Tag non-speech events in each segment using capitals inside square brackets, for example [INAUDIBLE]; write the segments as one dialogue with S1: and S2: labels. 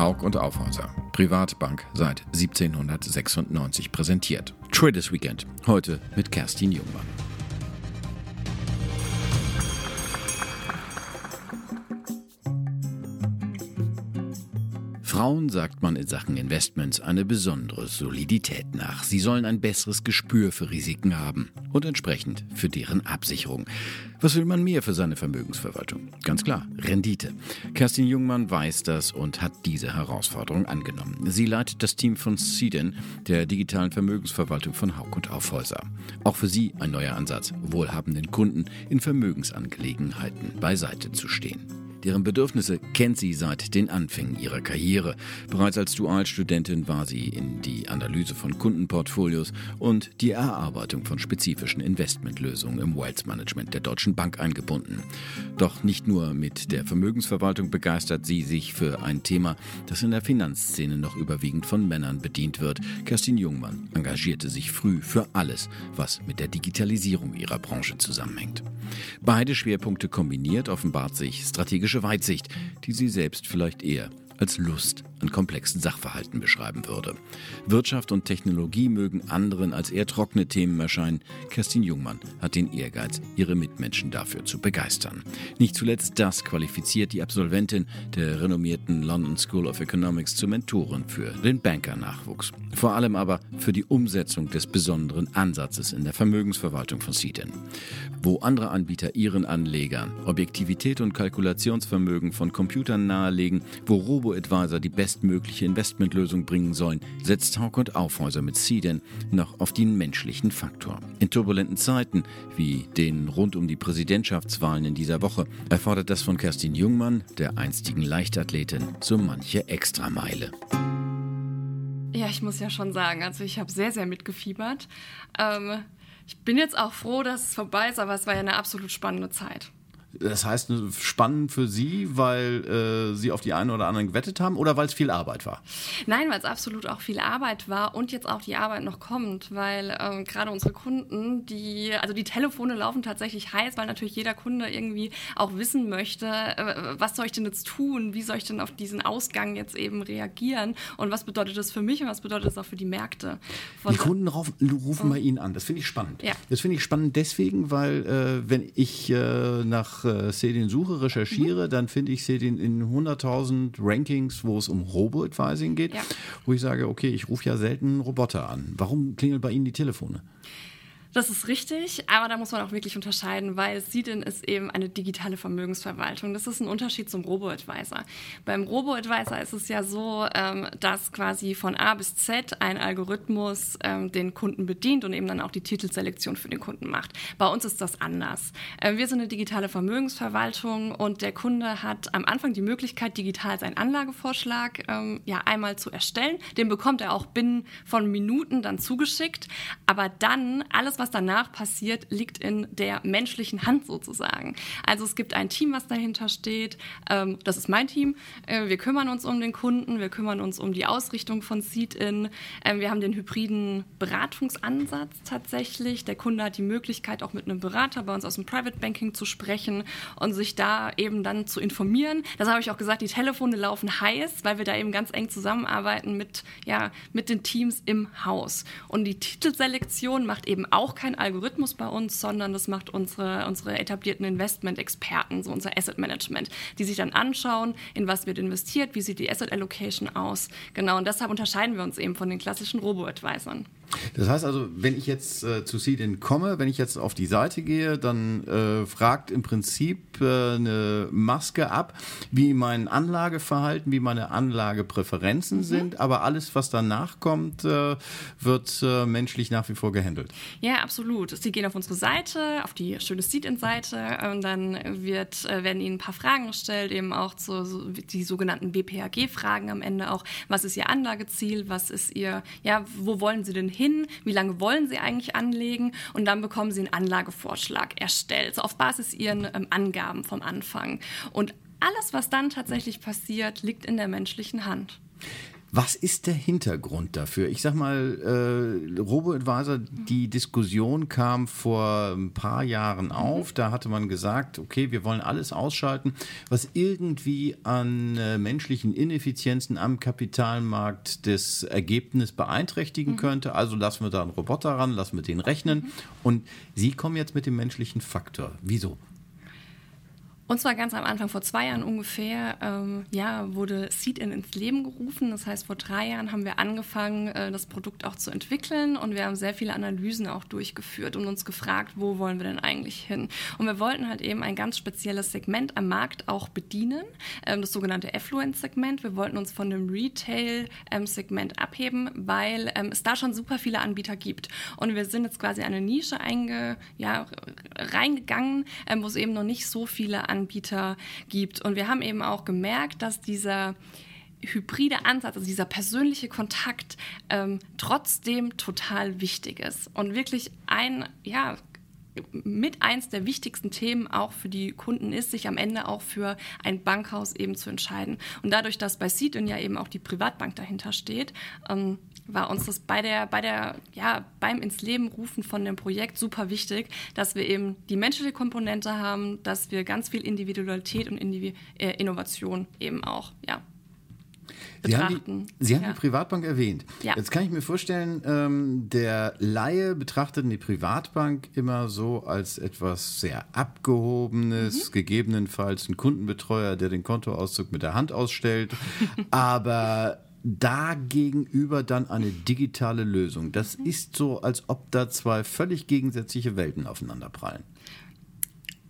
S1: Haug und Aufhäuser. Privatbank seit 1796 präsentiert. Traders Weekend. Heute mit Kerstin Jungmann. Frauen sagt man in Sachen Investments eine besondere Solidität nach. Sie sollen ein besseres Gespür für Risiken haben und entsprechend für deren Absicherung. Was will man mehr für seine Vermögensverwaltung? Ganz klar, Rendite. Kerstin Jungmann weiß das und hat diese Herausforderung angenommen. Sie leitet das Team von Ceden, der digitalen Vermögensverwaltung von Haug und Aufhäuser. Auch für sie ein neuer Ansatz, wohlhabenden Kunden in Vermögensangelegenheiten beiseite zu stehen. Deren Bedürfnisse kennt sie seit den Anfängen ihrer Karriere. Bereits als Dualstudentin war sie in die Analyse von Kundenportfolios und die Erarbeitung von spezifischen Investmentlösungen im Wealth Management der Deutschen Bank eingebunden. Doch nicht nur mit der Vermögensverwaltung begeistert sie sich für ein Thema, das in der Finanzszene noch überwiegend von Männern bedient wird. Kerstin Jungmann engagierte sich früh für alles, was mit der Digitalisierung ihrer Branche zusammenhängt. Beide Schwerpunkte kombiniert offenbart sich strategische Weitsicht, die sie selbst vielleicht eher als Lust an komplexen Sachverhalten beschreiben würde. Wirtschaft und Technologie mögen anderen als eher trockene Themen erscheinen. Kerstin Jungmann hat den Ehrgeiz, ihre Mitmenschen dafür zu begeistern. Nicht zuletzt das qualifiziert die Absolventin der renommierten London School of Economics zur Mentorin für den Banker-Nachwuchs. Vor allem aber für die Umsetzung des besonderen Ansatzes in der Vermögensverwaltung von Ceden. Wo andere Anbieter ihren Anlegern Objektivität und Kalkulationsvermögen von Computern nahelegen, wo Robo-Advisor die bestmögliche Investmentlösung bringen sollen, setzt Haug und Aufhäuser mit Ceden noch auf den menschlichen Faktor. In turbulenten Zeiten, wie den rund um die Präsidentschaftswahlen in dieser Woche, erfordert das von Kerstin Jungmann, der einstigen Leichtathletin, so manche Extrameile.
S2: Ja, ich muss ja schon sagen, also ich habe sehr, sehr mitgefiebert. Ähm, ich bin jetzt auch froh, dass es vorbei ist, aber es war ja eine absolut spannende Zeit.
S1: Das heißt, spannend für Sie, weil äh, Sie auf die einen oder anderen gewettet haben oder weil es viel Arbeit war?
S2: Nein, weil es absolut auch viel Arbeit war und jetzt auch die Arbeit noch kommt, weil ähm, gerade unsere Kunden, die, also die Telefone laufen tatsächlich heiß, weil natürlich jeder Kunde irgendwie auch wissen möchte, äh, was soll ich denn jetzt tun, wie soll ich denn auf diesen Ausgang jetzt eben reagieren und was bedeutet das für mich und was bedeutet das auch für die Märkte.
S1: Von die Kunden rufen, rufen oh. bei Ihnen an, das finde ich spannend. Ja. Das finde ich spannend deswegen, weil äh, wenn ich äh, nach nach äh, Sedin suche, recherchiere, mhm. dann finde ich Sedin in 100.000 Rankings, wo es um Robo-Advising geht, ja. wo ich sage, okay, ich rufe ja selten Roboter an. Warum klingeln bei Ihnen die Telefone?
S2: Das ist richtig, aber da muss man auch wirklich unterscheiden, weil Sidin ist eben eine digitale Vermögensverwaltung. Das ist ein Unterschied zum Robo-Advisor. Beim Robo-Advisor ist es ja so, ähm, dass quasi von A bis Z ein Algorithmus ähm, den Kunden bedient und eben dann auch die Titelselektion für den Kunden macht. Bei uns ist das anders. Ähm, wir sind eine digitale Vermögensverwaltung und der Kunde hat am Anfang die Möglichkeit, digital seinen Anlagevorschlag ja einmal zu erstellen. Den bekommt er auch binnen von Minuten dann zugeschickt. Aber dann alles, was danach passiert, liegt in der menschlichen Hand sozusagen. Also es gibt ein Team, was dahinter steht. Ähm, das ist mein Team. Äh, wir kümmern uns um den Kunden, wir kümmern uns um die Ausrichtung von Seed-In. Ähm, wir haben den hybriden Beratungsansatz tatsächlich. Der Kunde hat die Möglichkeit, auch mit einem Berater bei uns aus dem Private Banking zu sprechen und sich da eben dann zu informieren. Das habe ich auch gesagt, die Telefone laufen heiß, weil wir da eben ganz eng zusammenarbeiten mit, ja, mit den Teams im Haus. Und die Titelselektion macht eben auch auch kein Algorithmus bei uns, sondern das macht unsere, unsere etablierten Investment-Experten, so unser Asset Management, die sich dann anschauen, in was wird investiert, wie sieht die Asset Allocation aus. Genau, und deshalb unterscheiden wir uns eben von den klassischen Robo-Advisern.
S1: Das heißt also, wenn ich jetzt äh, zu Seedin komme, wenn ich jetzt auf die Seite gehe, dann äh, fragt im Prinzip äh, eine Maske ab, wie mein Anlageverhalten, wie meine Anlagepräferenzen mhm. sind, aber alles, was danach kommt, äh, wird äh, menschlich nach wie vor gehandelt.
S2: Ja, absolut. Sie gehen auf unsere Seite, auf die schöne Seedin-Seite und dann wird, äh, werden Ihnen ein paar Fragen gestellt, eben auch zu so, die sogenannten BPHG-Fragen am Ende auch. Was ist Ihr Anlageziel? Was ist Ihr, ja, wo wollen Sie denn hin? Hin, wie lange wollen Sie eigentlich anlegen und dann bekommen Sie einen Anlagevorschlag erstellt, so auf Basis Ihren ähm, Angaben vom Anfang. Und alles, was dann tatsächlich passiert, liegt in der menschlichen Hand.
S1: Was ist der Hintergrund dafür? Ich sag mal, äh, Robo-Advisor, die Diskussion kam vor ein paar Jahren auf. Da hatte man gesagt, okay, wir wollen alles ausschalten, was irgendwie an äh, menschlichen Ineffizienzen am Kapitalmarkt das Ergebnis beeinträchtigen mhm. könnte. Also lassen wir da einen Roboter ran, lassen wir den rechnen. Mhm. Und Sie kommen jetzt mit dem menschlichen Faktor. Wieso?
S2: Und zwar ganz am Anfang, vor zwei Jahren ungefähr, ähm, ja, wurde Seed-In ins Leben gerufen. Das heißt, vor drei Jahren haben wir angefangen, äh, das Produkt auch zu entwickeln und wir haben sehr viele Analysen auch durchgeführt und uns gefragt, wo wollen wir denn eigentlich hin? Und wir wollten halt eben ein ganz spezielles Segment am Markt auch bedienen, ähm, das sogenannte Affluence-Segment. Wir wollten uns von dem Retail-Segment ähm, abheben, weil ähm, es da schon super viele Anbieter gibt. Und wir sind jetzt quasi eine Nische einge, ja, reingegangen, ähm, wo es eben noch nicht so viele Anbieter Anbieter gibt. Und wir haben eben auch gemerkt, dass dieser hybride Ansatz, also dieser persönliche Kontakt, ähm, trotzdem total wichtig ist und wirklich ein, ja, mit eins der wichtigsten Themen auch für die Kunden ist, sich am Ende auch für ein Bankhaus eben zu entscheiden. Und dadurch, dass bei Seedin ja eben auch die Privatbank dahinter steht, ähm, war uns das bei der, bei der, ja, beim ins Leben rufen von dem Projekt super wichtig, dass wir eben die menschliche Komponente haben, dass wir ganz viel Individualität und Indivi äh, Innovation eben auch, ja,
S1: Sie haben, die, Sie haben ja. die, Privatbank erwähnt. Ja. Jetzt kann ich mir vorstellen, ähm, der Laie betrachtet die Privatbank immer so als etwas sehr Abgehobenes, mhm. gegebenenfalls ein Kundenbetreuer, der den Kontoauszug mit der Hand ausstellt. [LAUGHS] Aber dagegenüber dann eine digitale Lösung. Das mhm. ist so, als ob da zwei völlig gegensätzliche Welten aufeinanderprallen.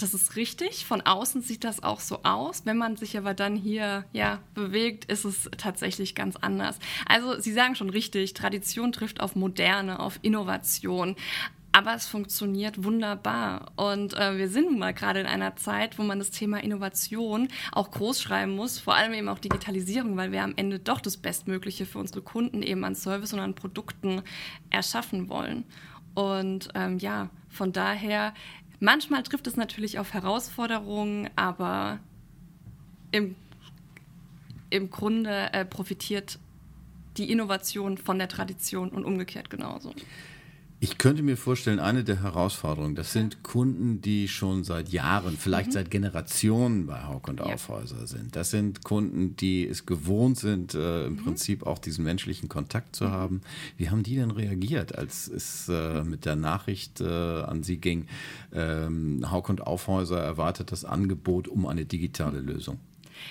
S2: Das ist richtig. Von außen sieht das auch so aus. Wenn man sich aber dann hier ja, bewegt, ist es tatsächlich ganz anders. Also Sie sagen schon richtig, Tradition trifft auf Moderne, auf Innovation. Aber es funktioniert wunderbar. Und äh, wir sind nun mal gerade in einer Zeit, wo man das Thema Innovation auch groß schreiben muss, vor allem eben auch Digitalisierung, weil wir am Ende doch das Bestmögliche für unsere Kunden eben an Service und an Produkten erschaffen wollen. Und ähm, ja, von daher Manchmal trifft es natürlich auf Herausforderungen, aber im, im Grunde äh, profitiert die Innovation von der Tradition und umgekehrt genauso.
S1: Ich könnte mir vorstellen, eine der Herausforderungen, das sind Kunden, die schon seit Jahren, vielleicht mhm. seit Generationen bei Hauk und ja. Aufhäuser sind. Das sind Kunden, die es gewohnt sind, äh, im mhm. Prinzip auch diesen menschlichen Kontakt zu mhm. haben. Wie haben die denn reagiert, als es äh, mit der Nachricht äh, an sie ging, ähm, Hauk und Aufhäuser erwartet das Angebot um eine digitale Lösung?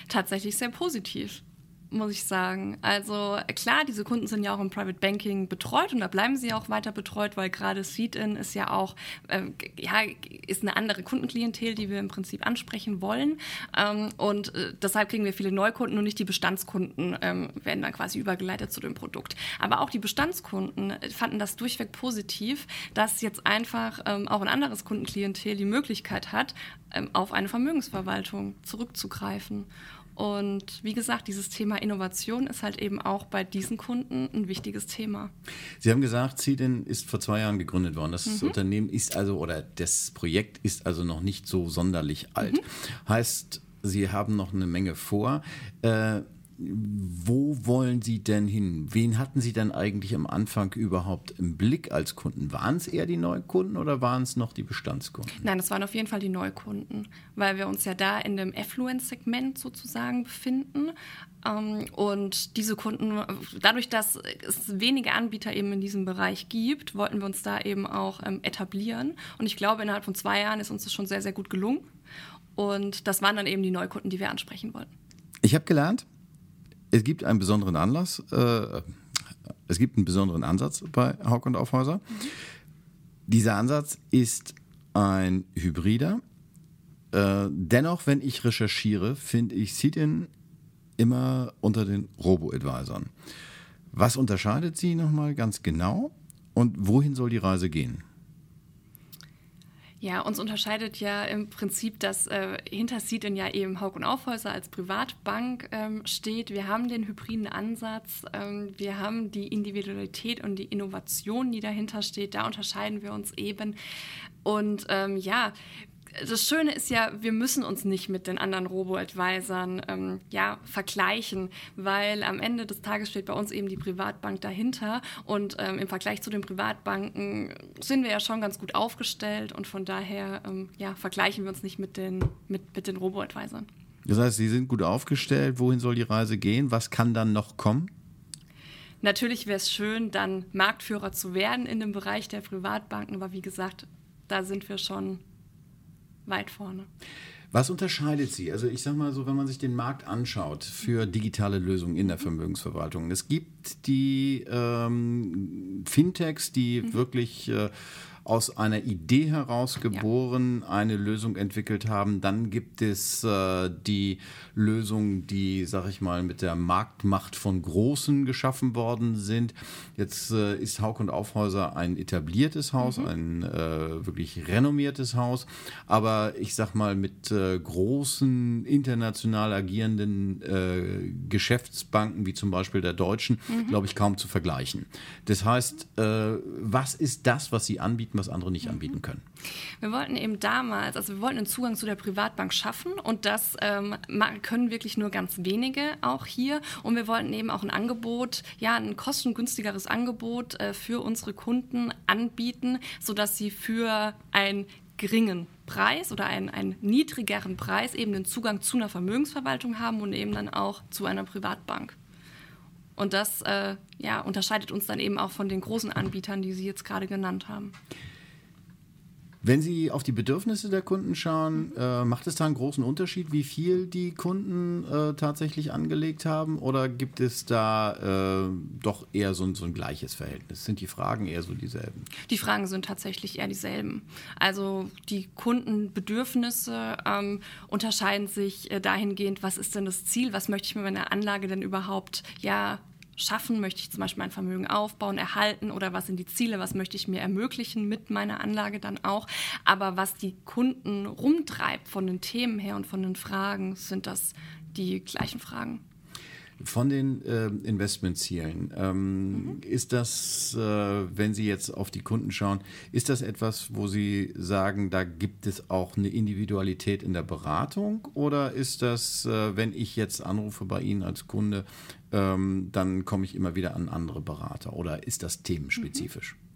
S2: Tatsächlich sehr positiv muss ich sagen. Also klar, diese Kunden sind ja auch im Private Banking betreut und da bleiben sie auch weiter betreut, weil gerade Seed-In ist ja auch äh, ja, ist eine andere Kundenklientel, die wir im Prinzip ansprechen wollen. Ähm, und äh, deshalb kriegen wir viele Neukunden und nicht die Bestandskunden ähm, werden dann quasi übergeleitet zu dem Produkt. Aber auch die Bestandskunden fanden das durchweg positiv, dass jetzt einfach ähm, auch ein anderes Kundenklientel die Möglichkeit hat, ähm, auf eine Vermögensverwaltung zurückzugreifen. Und wie gesagt, dieses Thema Innovation ist halt eben auch bei diesen Kunden ein wichtiges Thema.
S1: Sie haben gesagt, Cedin ist vor zwei Jahren gegründet worden. Das mhm. Unternehmen ist also, oder das Projekt ist also noch nicht so sonderlich alt. Mhm. Heißt, Sie haben noch eine Menge vor. Äh, wo wollen Sie denn hin? Wen hatten Sie denn eigentlich am Anfang überhaupt im Blick als Kunden? Waren es eher die Neukunden oder waren es noch die Bestandskunden?
S2: Nein, das waren auf jeden Fall die Neukunden, weil wir uns ja da in dem Affluence-Segment sozusagen befinden. Ähm, und diese Kunden, dadurch, dass es wenige Anbieter eben in diesem Bereich gibt, wollten wir uns da eben auch ähm, etablieren. Und ich glaube, innerhalb von zwei Jahren ist uns das schon sehr, sehr gut gelungen. Und das waren dann eben die Neukunden, die wir ansprechen wollten.
S1: Ich habe gelernt, es gibt einen besonderen Anlass, äh, es gibt einen besonderen Ansatz bei Hauck und Aufhäuser. Mhm. Dieser Ansatz ist ein Hybrider. Äh, dennoch, wenn ich recherchiere, finde ich Sit-In immer unter den Robo-Advisern. Was unterscheidet sie nochmal ganz genau und wohin soll die Reise gehen?
S2: Ja, uns unterscheidet ja im Prinzip, dass äh, hinter Seedin ja eben Haug und Aufhäuser als Privatbank ähm, steht. Wir haben den hybriden Ansatz, ähm, wir haben die Individualität und die Innovation, die dahinter steht. Da unterscheiden wir uns eben. Und ähm, ja, das Schöne ist ja, wir müssen uns nicht mit den anderen Robo-Advisern ähm, ja, vergleichen, weil am Ende des Tages steht bei uns eben die Privatbank dahinter und ähm, im Vergleich zu den Privatbanken sind wir ja schon ganz gut aufgestellt und von daher ähm, ja, vergleichen wir uns nicht mit den, mit, mit den Robo-Advisern.
S1: Das heißt, Sie sind gut aufgestellt. Wohin soll die Reise gehen? Was kann dann noch kommen?
S2: Natürlich wäre es schön, dann Marktführer zu werden in dem Bereich der Privatbanken, aber wie gesagt, da sind wir schon weit vorne.
S1: Was unterscheidet sie? Also ich sage mal so, wenn man sich den Markt anschaut für digitale Lösungen in der Vermögensverwaltung. Es gibt die ähm, Fintechs, die mhm. wirklich äh, aus einer Idee heraus geboren, ja. eine Lösung entwickelt haben. Dann gibt es äh, die Lösungen, die, sag ich mal, mit der Marktmacht von Großen geschaffen worden sind. Jetzt äh, ist Haug und Aufhäuser ein etabliertes Haus, mhm. ein äh, wirklich renommiertes Haus, aber ich sag mal mit äh, großen international agierenden äh, Geschäftsbanken wie zum Beispiel der Deutschen, mhm. glaube ich, kaum zu vergleichen. Das heißt, äh, was ist das, was Sie anbieten? Was andere nicht anbieten können.
S2: Wir wollten eben damals, also wir wollten einen Zugang zu der Privatbank schaffen und das ähm, können wirklich nur ganz wenige auch hier. Und wir wollten eben auch ein Angebot, ja, ein kostengünstigeres Angebot äh, für unsere Kunden anbieten, sodass sie für ein geringen Preis oder einen, einen niedrigeren Preis eben den Zugang zu einer Vermögensverwaltung haben und eben dann auch zu einer Privatbank. Und das äh, ja, unterscheidet uns dann eben auch von den großen Anbietern, die Sie jetzt gerade genannt haben.
S1: Wenn Sie auf die Bedürfnisse der Kunden schauen, äh, macht es da einen großen Unterschied, wie viel die Kunden äh, tatsächlich angelegt haben? Oder gibt es da äh, doch eher so ein, so ein, gleiches Verhältnis? Sind die Fragen eher so dieselben?
S2: Die Fragen sind tatsächlich eher dieselben. Also die Kundenbedürfnisse ähm, unterscheiden sich äh, dahingehend, was ist denn das Ziel, was möchte ich mit meiner Anlage denn überhaupt ja, schaffen? Möchte ich zum Beispiel mein Vermögen aufbauen, erhalten oder was sind die Ziele? Was möchte ich mir ermöglichen mit meiner Anlage dann auch? Aber was die Kunden rumtreibt von den Themen her und von den Fragen, sind das die gleichen Fragen.
S1: Von den äh, Investmentzielen, ähm, mhm. ist das, äh, wenn Sie jetzt auf die Kunden schauen, ist das etwas, wo Sie sagen, da gibt es auch eine Individualität in der Beratung? Oder ist das, äh, wenn ich jetzt anrufe bei Ihnen als Kunde, ähm, dann komme ich immer wieder an andere Berater? Oder ist das themenspezifisch? Mhm.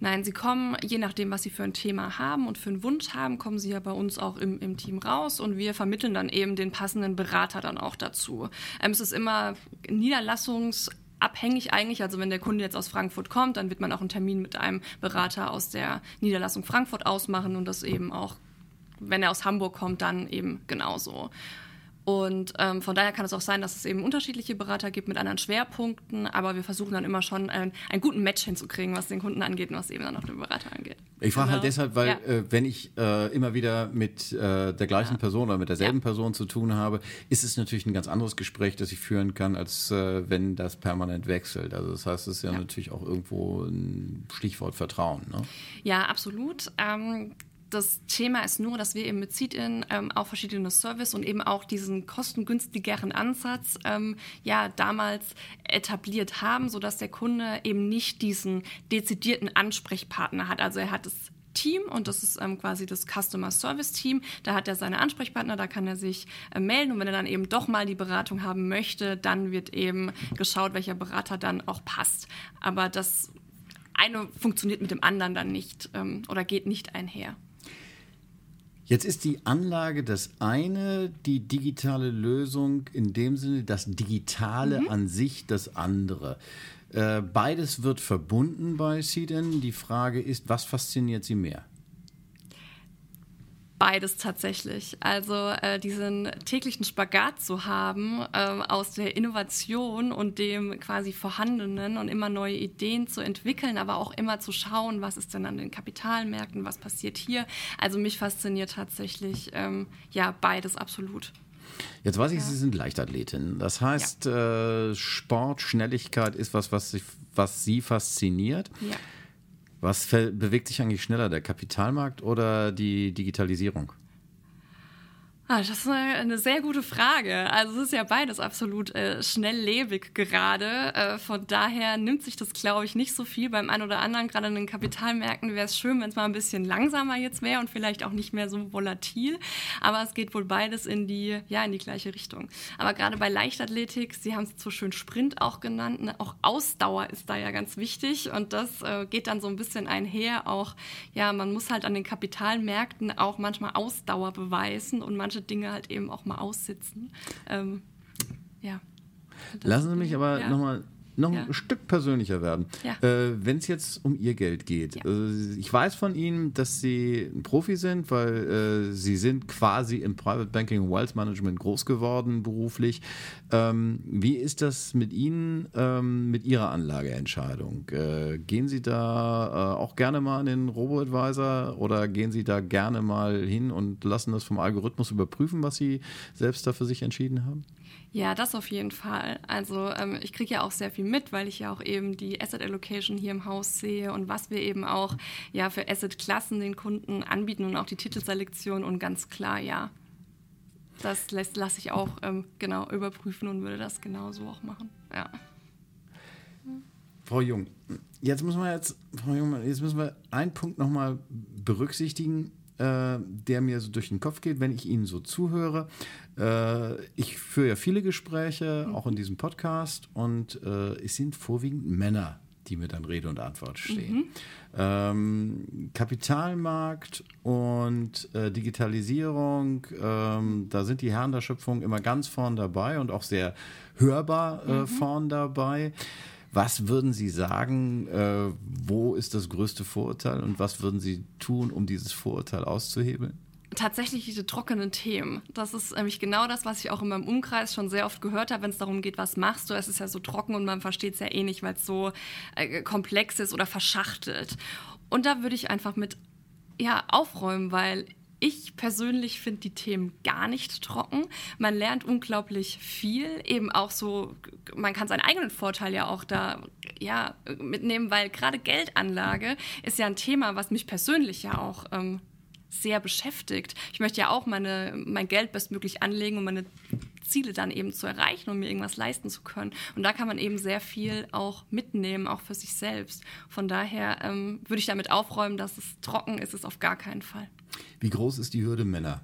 S2: Nein, sie kommen, je nachdem, was sie für ein Thema haben und für einen Wunsch haben, kommen sie ja bei uns auch im, im Team raus und wir vermitteln dann eben den passenden Berater dann auch dazu. Ähm, es ist immer niederlassungsabhängig eigentlich. Also wenn der Kunde jetzt aus Frankfurt kommt, dann wird man auch einen Termin mit einem Berater aus der Niederlassung Frankfurt ausmachen und das eben auch, wenn er aus Hamburg kommt, dann eben genauso. Und ähm, von daher kann es auch sein, dass es eben unterschiedliche Berater gibt mit anderen Schwerpunkten, aber wir versuchen dann immer schon einen, einen guten Match hinzukriegen, was den Kunden angeht und was eben dann auch den Berater angeht.
S1: Ich frage halt genau. halt deshalb, weil ja. äh, wenn ich äh, immer wieder mit äh, der gleichen ja. Person oder mit derselben ja. Person zu tun habe, ist es natürlich ein ganz anderes Gespräch, das ich führen kann, als äh, wenn das permanent wechselt. Also das heißt, es ist ja, natürlich auch irgendwo ein Stichwort Vertrauen. Ne?
S2: Ja, absolut. Ähm, das Thema ist nur, dass wir eben mit Seed-In ähm, auch verschiedene Service und eben auch diesen kostengünstigeren Ansatz ähm, ja damals etabliert haben, sodass der Kunde eben nicht diesen dezidierten Ansprechpartner hat. Also er hat das Team und das ist ähm, quasi das Customer Service Team. Da hat er seine Ansprechpartner, da kann er sich äh, melden und wenn er dann eben doch mal die Beratung haben möchte, dann wird eben geschaut, welcher Berater dann auch passt. Aber das eine funktioniert mit dem anderen dann nicht ähm, oder geht nicht einher.
S1: Jetzt ist die Anlage das eine, die digitale Lösung in dem Sinne, das Digitale mhm. an sich das andere. Äh, beides wird verbunden bei Seeden. Die Frage ist, was fasziniert Sie mehr?
S2: Beides tatsächlich. Also äh, diesen täglichen Spagat zu haben äh, aus der Innovation und dem quasi Vorhandenen und immer neue Ideen zu entwickeln, aber auch immer zu schauen, was ist denn an den Kapitalmärkten, was passiert hier. Also mich fasziniert tatsächlich ähm, ja beides absolut.
S1: Jetzt weiß ich, ja. Sie sind Leichtathletin. Das heißt, ja. äh, Sport, Schnelligkeit ist was, was, sich, was Sie fasziniert. Ja. Was bewegt sich eigentlich schneller, der Kapitalmarkt oder die Digitalisierung?
S2: Ah, das ist eine sehr gute Frage. Also es ist ja beides absolut äh, schnelllebig gerade. Äh, von daher nimmt sich das, glaube ich, nicht so viel beim einen oder anderen. Gerade in den Kapitalmärkten wäre es schön, wenn es mal ein bisschen langsamer jetzt wäre und vielleicht auch nicht mehr so volatil. Aber es geht wohl beides in die, ja, in die gleiche Richtung. Aber gerade bei Leichtathletik, Sie haben es so schön Sprint auch genannt, ne? auch Ausdauer ist da ja ganz wichtig und das äh, geht dann so ein bisschen einher. Auch, ja, man muss halt an den Kapitalmärkten auch manchmal Ausdauer beweisen und manche Dinge halt eben auch mal aussitzen. Ähm, ja.
S1: Lassen Sie mich aber ja. nochmal noch ja. ein Stück persönlicher werden. Ja. Äh, Wenn es jetzt um Ihr Geld geht. Ja. Äh, ich weiß von Ihnen, dass Sie ein Profi sind, weil äh, Sie sind quasi im Private Banking und Wealth Management groß geworden beruflich. Ähm, wie ist das mit Ihnen, ähm, mit Ihrer Anlageentscheidung? Äh, gehen Sie da äh, auch gerne mal an den Robo-Advisor oder gehen Sie da gerne mal hin und lassen das vom Algorithmus überprüfen, was Sie selbst da für sich entschieden haben?
S2: Ja, das auf jeden Fall. Also ähm, ich kriege ja auch sehr viel mit, weil ich ja auch eben die Asset Allocation hier im Haus sehe und was wir eben auch ja für Asset-Klassen den Kunden anbieten und auch die Titelselektion und ganz klar, ja, das lasse lass ich auch ähm, genau überprüfen und würde das genauso auch machen. Ja.
S1: Frau Jung, jetzt müssen wir jetzt, Frau Jung, jetzt müssen wir einen Punkt nochmal berücksichtigen äh, der mir so durch den Kopf geht, wenn ich Ihnen so zuhöre. Äh, ich führe ja viele Gespräche, auch in diesem Podcast, und äh, es sind vorwiegend Männer, die mir dann Rede und Antwort stehen. Mhm. Ähm, Kapitalmarkt und äh, Digitalisierung, ähm, da sind die Herren der Schöpfung immer ganz vorn dabei und auch sehr hörbar äh, mhm. vorn dabei. Was würden Sie sagen, äh, wo ist das größte Vorurteil und was würden Sie tun, um dieses Vorurteil auszuhebeln?
S2: tatsächlich diese trockenen Themen. Das ist nämlich genau das, was ich auch in meinem Umkreis schon sehr oft gehört habe, wenn es darum geht, was machst du. Es ist ja so trocken und man versteht es ja eh nicht, weil es so äh, komplex ist oder verschachtelt. Und da würde ich einfach mit ja, aufräumen, weil ich persönlich finde die Themen gar nicht trocken. Man lernt unglaublich viel, eben auch so, man kann seinen eigenen Vorteil ja auch da ja, mitnehmen, weil gerade Geldanlage ist ja ein Thema, was mich persönlich ja auch ähm, sehr beschäftigt. Ich möchte ja auch meine, mein Geld bestmöglich anlegen, um meine Ziele dann eben zu erreichen, um mir irgendwas leisten zu können. Und da kann man eben sehr viel auch mitnehmen, auch für sich selbst. Von daher ähm, würde ich damit aufräumen, dass es trocken ist, ist auf gar keinen Fall.
S1: Wie groß ist die Hürde Männer?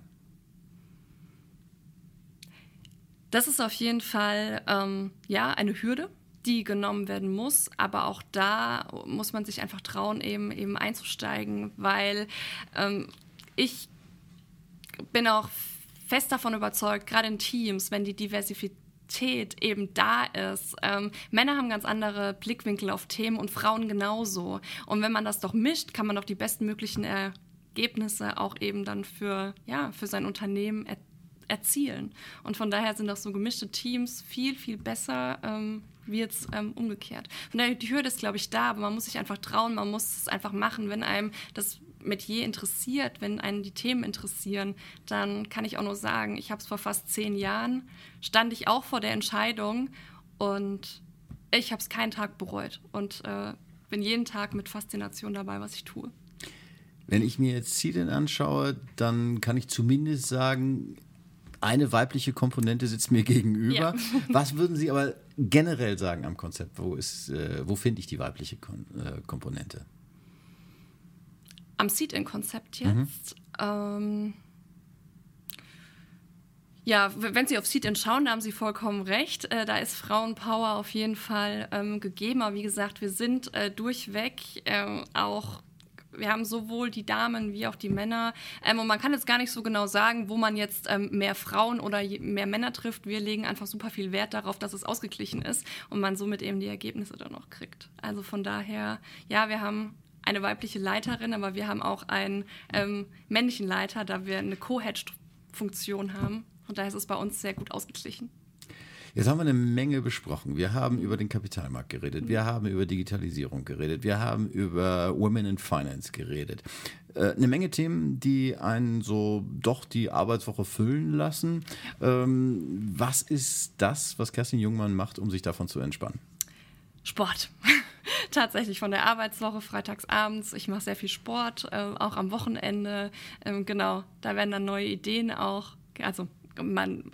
S2: Das ist auf jeden Fall ähm, ja eine Hürde, die genommen werden muss, aber auch da muss man sich einfach trauen, eben eben einzusteigen, weil ähm, ich bin auch fest davon überzeugt, gerade in Teams, wenn die Diversität eben da ist. Ähm, Männer haben ganz andere Blickwinkel auf Themen und Frauen genauso. Und wenn man das doch mischt, kann man doch die bestmöglichen er Ergebnisse auch eben dann für, ja, für sein Unternehmen er erzielen. Und von daher sind auch so gemischte Teams viel, viel besser ähm, wie jetzt ähm, umgekehrt. Von daher, die Hürde ist, glaube ich, da, aber man muss sich einfach trauen, man muss es einfach machen. Wenn einem das Metier interessiert, wenn einen die Themen interessieren, dann kann ich auch nur sagen, ich habe es vor fast zehn Jahren, stand ich auch vor der Entscheidung und ich habe es keinen Tag bereut und äh, bin jeden Tag mit Faszination dabei, was ich tue.
S1: Wenn ich mir jetzt Zielen anschaue, dann kann ich zumindest sagen, eine weibliche Komponente sitzt mir [LAUGHS] gegenüber. Ja. [LAUGHS] Was würden Sie aber generell sagen am Konzept? Wo, äh, wo finde ich die weibliche Kon äh, Komponente?
S2: Am Seed-In-Konzept jetzt. Mhm. Ähm, ja, wenn Sie auf Seed-In schauen, da haben Sie vollkommen recht. Äh, da ist Frauenpower auf jeden Fall ähm, gegeben. Aber wie gesagt, wir sind äh, durchweg äh, auch wir haben sowohl die Damen wie auch die Männer. Ähm, und man kann jetzt gar nicht so genau sagen, wo man jetzt ähm, mehr Frauen oder mehr Männer trifft. Wir legen einfach super viel Wert darauf, dass es ausgeglichen ist und man somit eben die Ergebnisse dann noch kriegt. Also von daher, ja, wir haben eine weibliche Leiterin, aber wir haben auch einen ähm, männlichen Leiter, da wir eine Co-Head-Funktion haben. Und daher ist es bei uns sehr gut ausgeglichen.
S1: Jetzt haben wir eine Menge besprochen. Wir haben über den Kapitalmarkt geredet, wir haben über Digitalisierung geredet, wir haben über Women in Finance geredet. Äh, eine Menge Themen, die einen so doch die Arbeitswoche füllen lassen. Ähm, was ist das, was Kerstin Jungmann macht, um sich davon zu entspannen?
S2: Sport. [LAUGHS] Tatsächlich von der Arbeitswoche, freitags abends. Ich mache sehr viel Sport, äh, auch am Wochenende. Ähm, genau, da werden dann neue Ideen auch also man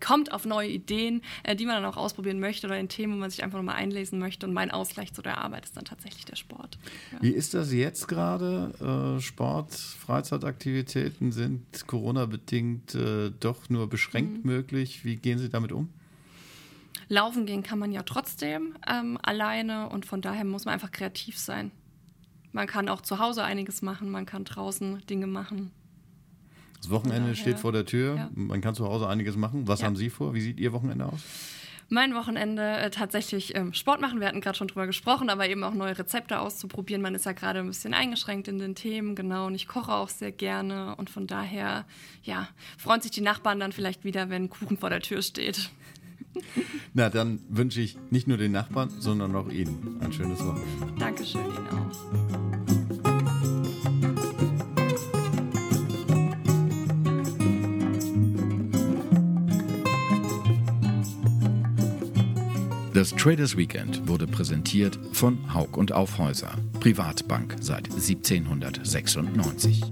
S2: kommt auf neue Ideen, äh, die man dann auch ausprobieren möchte oder in Themen, wo man sich einfach nochmal einlesen möchte. Und mein Ausgleich zu der Arbeit ist dann tatsächlich der Sport.
S1: Ja. Wie ist das jetzt gerade? Äh, Sport, Freizeitaktivitäten sind Corona-bedingt äh, doch nur beschränkt mhm. möglich. Wie gehen Sie damit um?
S2: Laufen gehen kann man ja trotzdem ähm, alleine und von daher muss man einfach kreativ sein. Man kann auch zu Hause einiges machen, man kann draußen Dinge machen.
S1: Das Wochenende ja, steht vor der Tür. Ja. Man kann zu Hause einiges machen. Was haben Sie vor? Wie sieht Ihr Wochenende aus?
S2: Mein Wochenende äh, tatsächlich ähm, Sport machen. Wir hatten gerade schon drüber gesprochen, aber eben auch neue Rezepte auszuprobieren. Man ist ja gerade ein bisschen eingeschränkt in den Themen, genau. Und ich koche auch sehr gerne. Und von daher, ja, freuen sich die Nachbarn dann vielleicht wieder, wenn Kuchen vor der Tür steht. [LAUGHS]
S1: Na, dann wünsche ich nicht nur den Nachbarn, sondern auch Ihnen ein schönes Wochenende.
S2: Dankeschön, Ihnen auch.
S3: Das Traders Weekend wurde präsentiert von Haug und Aufhäuser, Privatbank seit 1796.